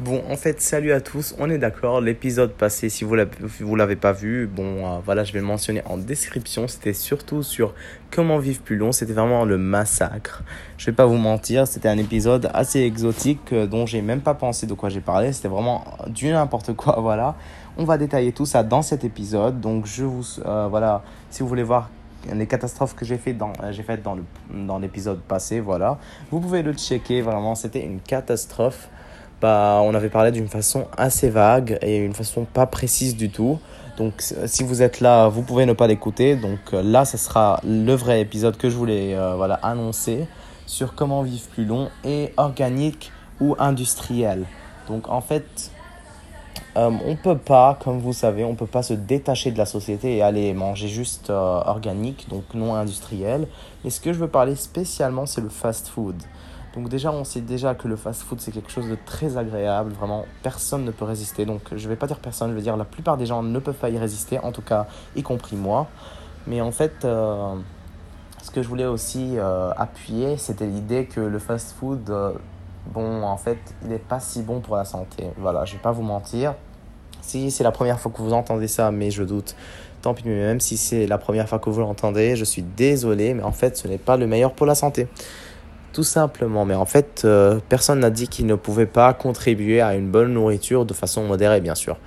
Bon, en fait, salut à tous. On est d'accord. L'épisode passé, si vous ne l'avez pas vu, bon, euh, voilà, je vais le mentionner en description. C'était surtout sur comment vivre plus long. C'était vraiment le massacre. Je vais pas vous mentir, c'était un épisode assez exotique euh, dont j'ai même pas pensé de quoi j'ai parlé. C'était vraiment du n'importe quoi. Voilà. On va détailler tout ça dans cet épisode. Donc, je vous, euh, voilà, si vous voulez voir les catastrophes que j'ai fait dans j'ai faites dans dans l'épisode passé voilà vous pouvez le checker vraiment c'était une catastrophe bah, on avait parlé d'une façon assez vague et une façon pas précise du tout. Donc si vous êtes là, vous pouvez ne pas l'écouter. Donc euh, là, ce sera le vrai épisode que je voulais euh, voilà, annoncer sur comment vivre plus long et organique ou industriel. Donc en fait, euh, on peut pas, comme vous savez, on peut pas se détacher de la société et aller manger juste organique, donc non industriel. Et ce que je veux parler spécialement, c'est le fast food. Donc déjà, on sait déjà que le fast-food, c'est quelque chose de très agréable. Vraiment, personne ne peut résister. Donc je vais pas dire personne, je vais dire la plupart des gens ne peuvent pas y résister, en tout cas, y compris moi. Mais en fait, euh, ce que je voulais aussi euh, appuyer, c'était l'idée que le fast-food, euh, bon, en fait, il n'est pas si bon pour la santé. Voilà, je vais pas vous mentir. Si c'est la première fois que vous entendez ça, mais je doute, tant pis, mais même si c'est la première fois que vous l'entendez, je suis désolé, mais en fait, ce n'est pas le meilleur pour la santé. Tout simplement, mais en fait, euh, personne n'a dit qu'il ne pouvait pas contribuer à une bonne nourriture de façon modérée, bien sûr.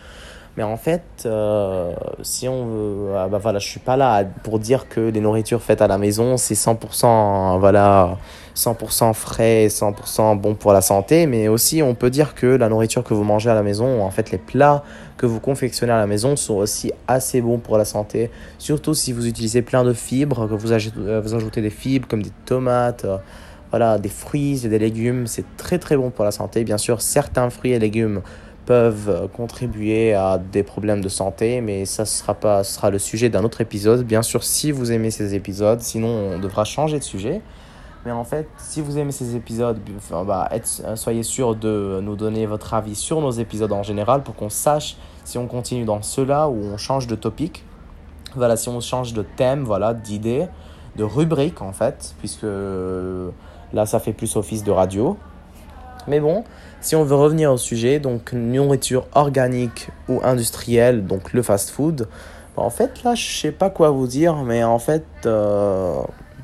Mais en fait, euh, si on veut, ah bah voilà, je suis pas là pour dire que les nourritures faites à la maison, c'est 100%, voilà, 100% frais, 100% bon pour la santé, mais aussi on peut dire que la nourriture que vous mangez à la maison, en fait les plats que vous confectionnez à la maison sont aussi assez bons pour la santé, surtout si vous utilisez plein de fibres, que vous ajoutez, euh, vous ajoutez des fibres comme des tomates, voilà, des fruits et des légumes, c'est très très bon pour la santé. Bien sûr, certains fruits et légumes peuvent contribuer à des problèmes de santé, mais ça sera pas sera le sujet d'un autre épisode. Bien sûr, si vous aimez ces épisodes, sinon on devra changer de sujet. Mais en fait, si vous aimez ces épisodes, bah, soyez sûr de nous donner votre avis sur nos épisodes en général pour qu'on sache si on continue dans cela ou on change de topic. Voilà, si on change de thème, voilà, d'idée, de rubrique en fait, puisque Là, ça fait plus office de radio. Mais bon, si on veut revenir au sujet, donc nourriture organique ou industrielle, donc le fast-food, bah, en fait, là, je sais pas quoi vous dire, mais en fait, euh,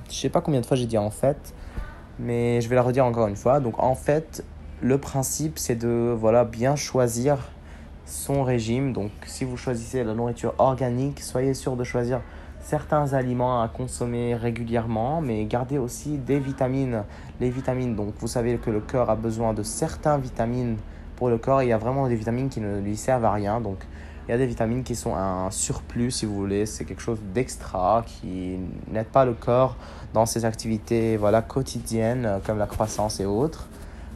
je sais pas combien de fois j'ai dit en fait, mais je vais la redire encore une fois. Donc, en fait, le principe, c'est de voilà, bien choisir son régime. Donc, si vous choisissez la nourriture organique, soyez sûr de choisir certains aliments à consommer régulièrement, mais gardez aussi des vitamines. Les vitamines, donc vous savez que le cœur a besoin de certaines vitamines pour le corps. Il y a vraiment des vitamines qui ne lui servent à rien. Donc il y a des vitamines qui sont un surplus, si vous voulez. C'est quelque chose d'extra qui n'aide pas le corps dans ses activités voilà, quotidiennes, comme la croissance et autres,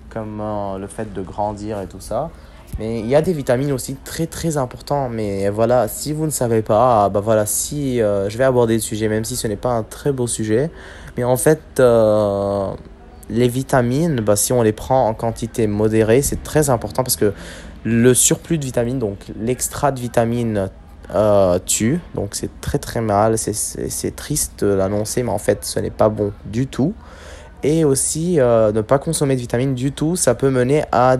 comme euh, le fait de grandir et tout ça. Mais il y a des vitamines aussi très très importantes. Mais voilà, si vous ne savez pas, bah voilà, si euh, je vais aborder le sujet, même si ce n'est pas un très beau sujet. Mais en fait, euh, les vitamines, bah, si on les prend en quantité modérée, c'est très important parce que le surplus de vitamines, donc l'extra de vitamines euh, tue. Donc c'est très très mal. C'est triste de l'annoncer, mais en fait, ce n'est pas bon du tout. Et aussi, ne pas consommer de vitamines du tout, ça peut mener à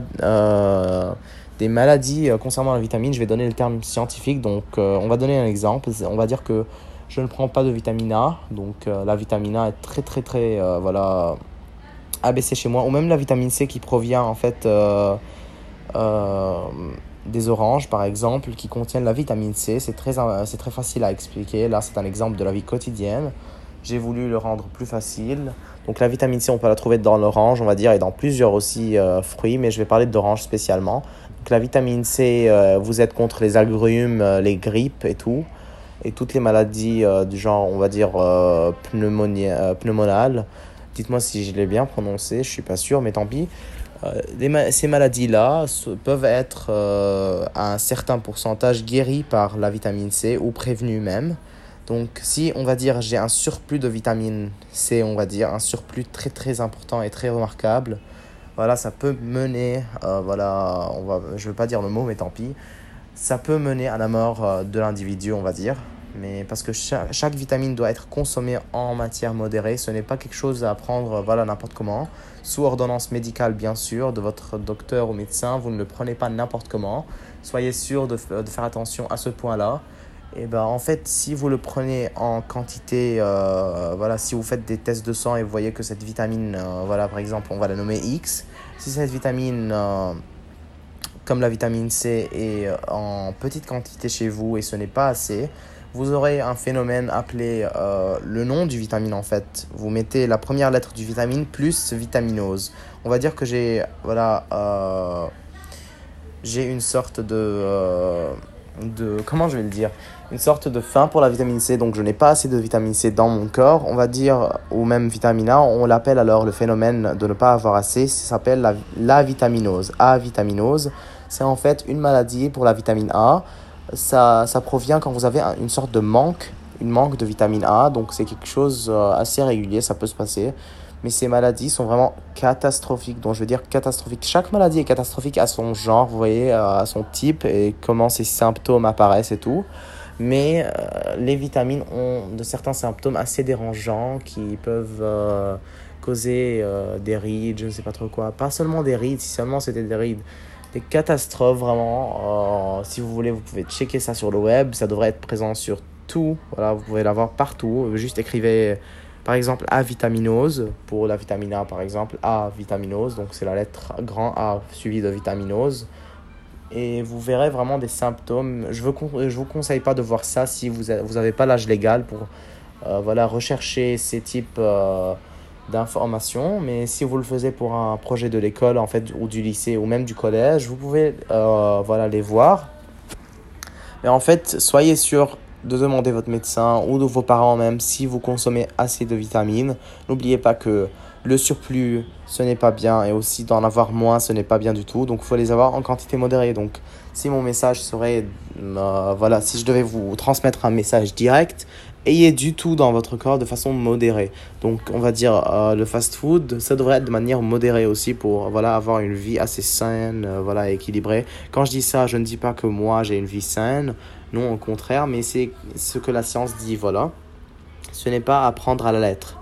des maladies euh, concernant la vitamine. Je vais donner le terme scientifique. Donc, euh, on va donner un exemple. On va dire que je ne prends pas de vitamine A. Donc, euh, la vitamine A est très, très, très, voilà, abaissée chez moi. Ou même la vitamine C qui provient, en fait, des oranges, par exemple, qui contiennent la vitamine C. C'est très, c'est très facile à expliquer. Là, c'est un exemple de la vie quotidienne. J'ai voulu le rendre plus facile. Donc la vitamine C, on peut la trouver dans l'orange, on va dire, et dans plusieurs aussi fruits, mais je vais parler d'orange spécialement la vitamine C, euh, vous êtes contre les agrumes, euh, les grippes et tout. Et toutes les maladies euh, du genre, on va dire, pneumonales. Dites-moi si je l'ai bien prononcé, je suis pas sûr, mais tant pis. ces maladies-là peuvent être à un certain pourcentage guéries par la vitamine C ou prévenues même. Donc si on va dire j'ai un surplus de vitamine C, on va dire un surplus très très important et très remarquable, voilà, ça peut mener, euh, voilà, on va, je ne veux pas dire le mot, mais tant pis, ça peut mener à la mort euh, de l'individu, on va dire. Mais parce que chaque, vitamine doit être consommée en matière modérée. Ce n'est pas quelque chose à prendre voilà, n'importe comment. Sous ordonnance médicale, bien sûr, de votre docteur ou médecin. Vous ne le prenez pas n'importe comment. Soyez sûr de, de faire attention à ce point-là. Et ben en fait, si vous le prenez en quantité, euh, voilà, si vous faites des tests de sang et vous voyez que cette vitamine, euh, voilà, par exemple, on va la nommer X, si cette vitamine, euh, comme la vitamine C, est en petite quantité chez vous et ce n'est pas assez, vous aurez un phénomène appelé le nom du vitamine en fait. Vous mettez la première lettre du vitamine plus vitaminose. On va dire que j'ai, voilà, j'ai une sorte de de comment je vais le dire une sorte de faim pour la vitamine C. Donc je n'ai pas assez de vitamine C dans mon corps. On va dire ou même vitamine A on l'appelle alors le phénomène de ne pas avoir assez. Ça s'appelle la, la vitaminose avitaminose c'est en fait une maladie pour la vitamine A. Ça, ça provient quand vous avez une sorte de manque une manque de vitamine A. Donc c'est quelque chose euh, assez régulier. Ça peut se passer mais ces maladies sont vraiment catastrophiques. Donc je veux dire catastrophiques. Chaque maladie est catastrophique à son genre, vous voyez, euh, à son type et comment ses symptômes apparaissent et tout. Mais euh, les vitamines ont de certains symptômes assez dérangeants qui peuvent euh, causer des rides, je ne sais pas trop quoi. Pas seulement des rides, si seulement c'était des rides. Des catastrophes vraiment. si vous voulez, vous pouvez checker ça sur le web. Ça devrait être présent sur tout. Voilà, vous pouvez l'avoir partout. Juste écrivez par exemple, A-vitaminose, pour la vitamine A par exemple, A-vitaminose, donc c'est la lettre grand A suivie de vitaminose. Et vous verrez vraiment des symptômes. Je ne je vous conseille pas de voir ça si vous n'avez pas l'âge légal pour euh, voilà, rechercher ces types euh, d'informations. Mais si vous le faites pour un projet de l'école en fait, ou du lycée ou même du collège, vous pouvez euh, voilà, les voir. Mais en fait, soyez sûr de demander votre médecin ou de vos parents même si vous consommez assez de vitamines. N'oubliez pas que le surplus, ce n'est pas bien et aussi d'en avoir moins, ce n'est pas bien du tout. Donc il faut les avoir en quantité modérée. Donc si mon message serait, euh, voilà, si je devais vous transmettre un message direct, ayez du tout dans votre corps de façon modérée. Donc on va dire euh, le fast food, ça devrait être de manière modérée aussi pour voilà avoir une vie assez saine, euh, voilà équilibrée. Quand je dis ça, je ne dis pas que moi j'ai une vie saine. Non, au contraire, mais c'est ce que la science dit, voilà. Ce n'est pas à prendre à la lettre.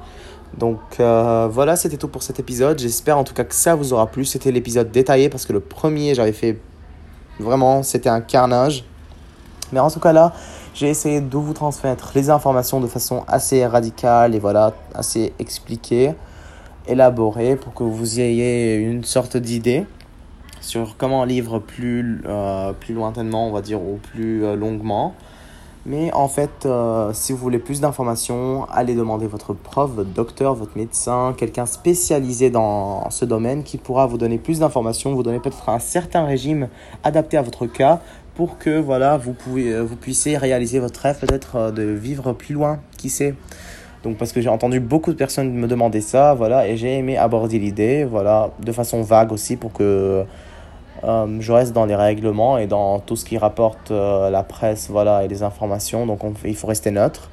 Donc euh, voilà, c'était tout pour cet épisode. J'espère en tout cas que ça vous aura plu. C'était l'épisode détaillé parce que le premier, j'avais fait vraiment, c'était un carnage. Mais en tout cas là, j'ai essayé de vous transmettre les informations de façon assez radicale et voilà, assez expliquée, élaborée pour que vous ayez une sorte d'idée sur comment livre plus, euh, plus lointainement, on va dire, ou plus euh, longuement. Mais en fait, euh, si vous voulez plus d'informations, allez demander votre prof, votre docteur, votre médecin, quelqu'un spécialisé dans ce domaine qui pourra vous donner plus d'informations, vous donner peut-être un certain régime adapté à votre cas pour que voilà, vous, pouvez, vous puissiez réaliser votre rêve peut-être de vivre plus loin, qui sait. Donc parce que j'ai entendu beaucoup de personnes me demander ça, voilà, et j'ai aimé aborder l'idée, voilà, de façon vague aussi pour que euh, je reste dans les règlements et dans tout ce qui rapporte euh, la presse voilà, et les informations. Donc il faut rester neutre.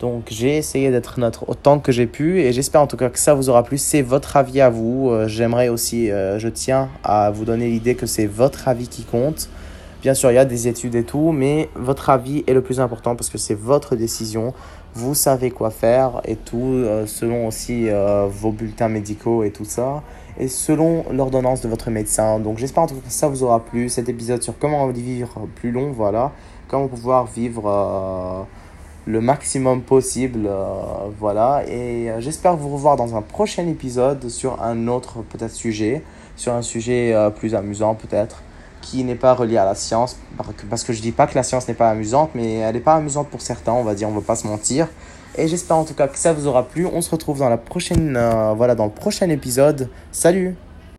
Donc j'ai essayé d'être neutre autant que j'ai pu et j'espère en tout cas que ça vous aura plu. C'est votre avis à vous. Euh, j'aimerais aussi, je tiens à vous donner l'idée que c'est votre avis qui compte. Bien sûr, il y a des études et tout, mais votre avis est le plus important parce que c'est votre décision. Vous savez quoi faire et tout, selon aussi vos bulletins médicaux et tout ça et selon l'ordonnance de votre médecin. Donc j'espère en tout cas que ça vous aura plu, cet épisode sur comment vivre plus long, voilà, comment pouvoir vivre euh, le maximum possible, euh, voilà, et euh, j'espère vous revoir dans un prochain épisode sur un autre peut-être sujet, sur un sujet plus amusant peut-être. Qui n'est pas relié à la science, parce que je dis pas que la science n'est pas amusante, mais elle n'est pas amusante pour certains, on va dire, on va pas se mentir. Et j'espère en tout cas que ça vous aura plu. On se retrouve dans la prochaine, euh, voilà, dans le prochain épisode. Salut